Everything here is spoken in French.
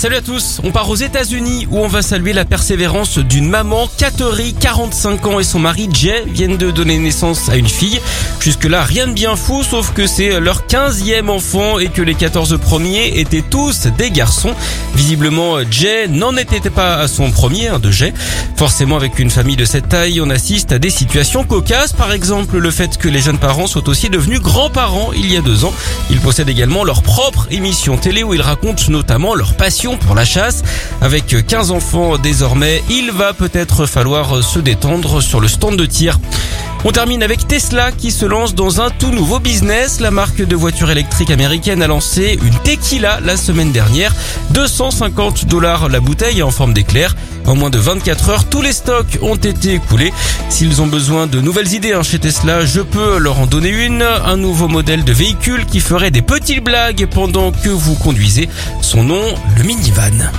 Salut à tous, on part aux États-Unis où on va saluer la persévérance d'une maman, Kateri, 45 ans et son mari Jay viennent de donner naissance à une fille. Jusque-là, rien de bien fou, sauf que c'est leur 15e enfant et que les 14 premiers étaient tous des garçons. Visiblement, Jay n'en était pas à son premier hein, de Jay. Forcément, avec une famille de cette taille, on assiste à des situations cocasses. Par exemple, le fait que les jeunes parents sont aussi devenus grands-parents il y a deux ans. Ils possèdent également leur propre émission télé où ils racontent notamment leur passion pour la chasse. Avec 15 enfants désormais, il va peut-être falloir se détendre sur le stand de tir. On termine avec Tesla qui se lance dans un tout nouveau business. La marque de voitures électriques américaine a lancé une tequila la semaine dernière. 250 dollars la bouteille en forme d'éclair. En moins de 24 heures, tous les stocks ont été écoulés. S'ils ont besoin de nouvelles idées hein, chez Tesla, je peux leur en donner une. Un nouveau modèle de véhicule qui ferait des petites blagues pendant que vous conduisez. Son nom, le minivan.